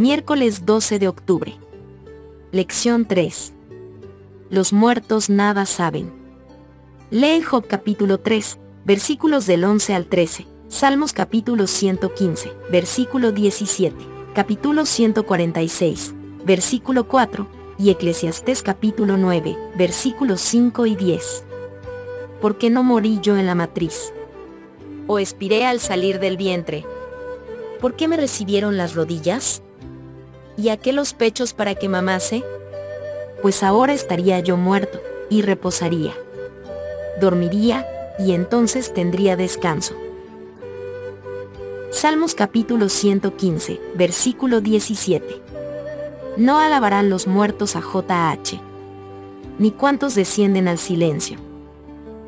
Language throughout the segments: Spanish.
Miércoles 12 de octubre. Lección 3. Los muertos nada saben. Lee Job capítulo 3, versículos del 11 al 13, Salmos capítulo 115, versículo 17, capítulo 146, versículo 4, y Eclesiastés capítulo 9, versículos 5 y 10. ¿Por qué no morí yo en la matriz? ¿O expiré al salir del vientre? ¿Por qué me recibieron las rodillas? ¿Y a qué los pechos para que mamase? pues ahora estaría yo muerto, y reposaría. Dormiría, y entonces tendría descanso. Salmos capítulo 115, versículo 17. No alabarán los muertos a JH. Ni cuantos descienden al silencio.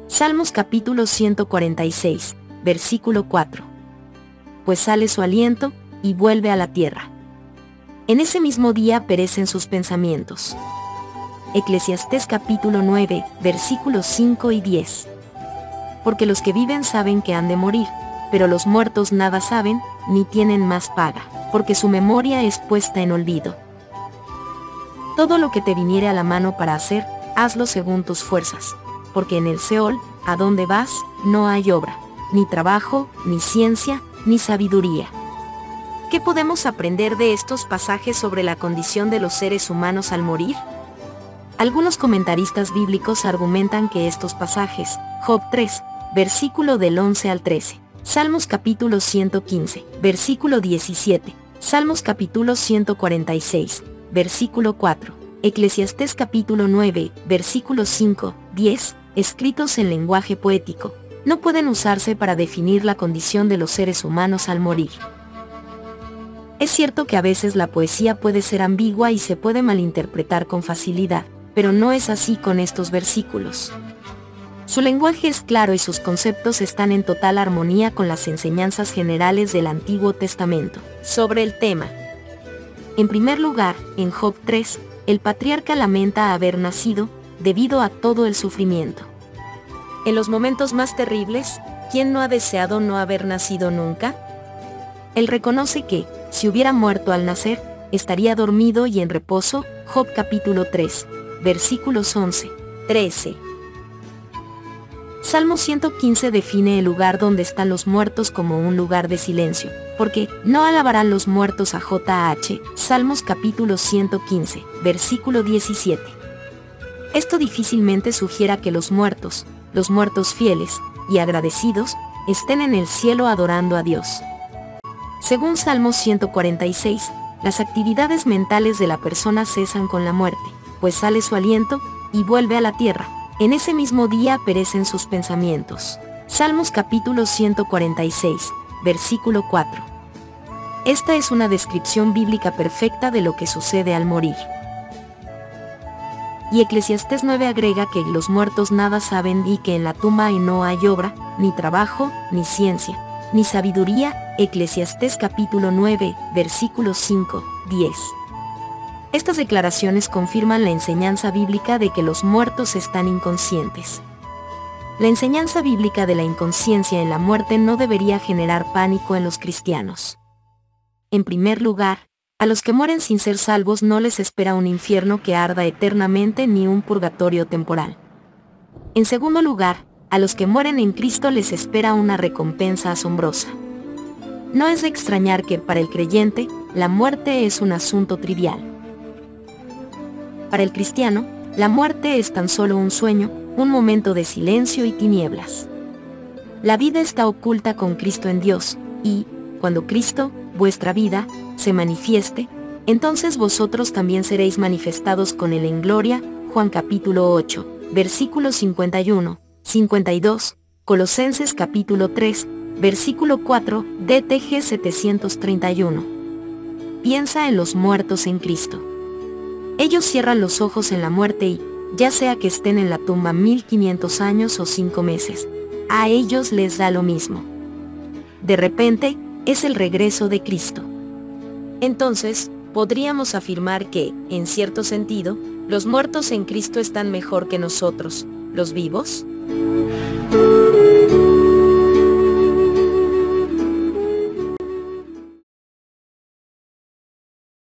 Salmos capítulo 146, versículo 4. Pues sale su aliento, y vuelve a la tierra. En ese mismo día perecen sus pensamientos. Eclesiastés capítulo 9, versículos 5 y 10. Porque los que viven saben que han de morir, pero los muertos nada saben, ni tienen más paga, porque su memoria es puesta en olvido. Todo lo que te viniere a la mano para hacer, hazlo según tus fuerzas, porque en el Seol, a donde vas, no hay obra, ni trabajo, ni ciencia, ni sabiduría. ¿Qué podemos aprender de estos pasajes sobre la condición de los seres humanos al morir? Algunos comentaristas bíblicos argumentan que estos pasajes, Job 3, versículo del 11 al 13, Salmos capítulo 115, versículo 17, Salmos capítulo 146, versículo 4, Eclesiastés capítulo 9, versículo 5, 10, escritos en lenguaje poético, no pueden usarse para definir la condición de los seres humanos al morir. Es cierto que a veces la poesía puede ser ambigua y se puede malinterpretar con facilidad, pero no es así con estos versículos. Su lenguaje es claro y sus conceptos están en total armonía con las enseñanzas generales del Antiguo Testamento sobre el tema. En primer lugar, en Job 3, el patriarca lamenta haber nacido, debido a todo el sufrimiento. En los momentos más terribles, ¿quién no ha deseado no haber nacido nunca? Él reconoce que, si hubiera muerto al nacer, estaría dormido y en reposo, Job capítulo 3, versículos 11, 13. Salmo 115 define el lugar donde están los muertos como un lugar de silencio, porque no alabarán los muertos a JH, Salmos capítulo 115, versículo 17. Esto difícilmente sugiera que los muertos, los muertos fieles y agradecidos, estén en el cielo adorando a Dios. Según Salmos 146, las actividades mentales de la persona cesan con la muerte pues sale su aliento, y vuelve a la tierra. En ese mismo día perecen sus pensamientos. Salmos capítulo 146, versículo 4. Esta es una descripción bíblica perfecta de lo que sucede al morir. Y Eclesiastés 9 agrega que los muertos nada saben y que en la tumba no hay obra, ni trabajo, ni ciencia, ni sabiduría. Eclesiastés capítulo 9, versículos 5, 10. Estas declaraciones confirman la enseñanza bíblica de que los muertos están inconscientes. La enseñanza bíblica de la inconsciencia en la muerte no debería generar pánico en los cristianos. En primer lugar, a los que mueren sin ser salvos no les espera un infierno que arda eternamente ni un purgatorio temporal. En segundo lugar, a los que mueren en Cristo les espera una recompensa asombrosa. No es de extrañar que para el creyente, la muerte es un asunto trivial. Para el cristiano, la muerte es tan solo un sueño, un momento de silencio y tinieblas. La vida está oculta con Cristo en Dios, y, cuando Cristo, vuestra vida, se manifieste, entonces vosotros también seréis manifestados con Él en gloria, Juan capítulo 8, versículo 51, 52, Colosenses capítulo 3, versículo 4, DTG 731. Piensa en los muertos en Cristo. Ellos cierran los ojos en la muerte y, ya sea que estén en la tumba 1500 años o 5 meses, a ellos les da lo mismo. De repente, es el regreso de Cristo. Entonces, podríamos afirmar que, en cierto sentido, los muertos en Cristo están mejor que nosotros, los vivos? 嗯。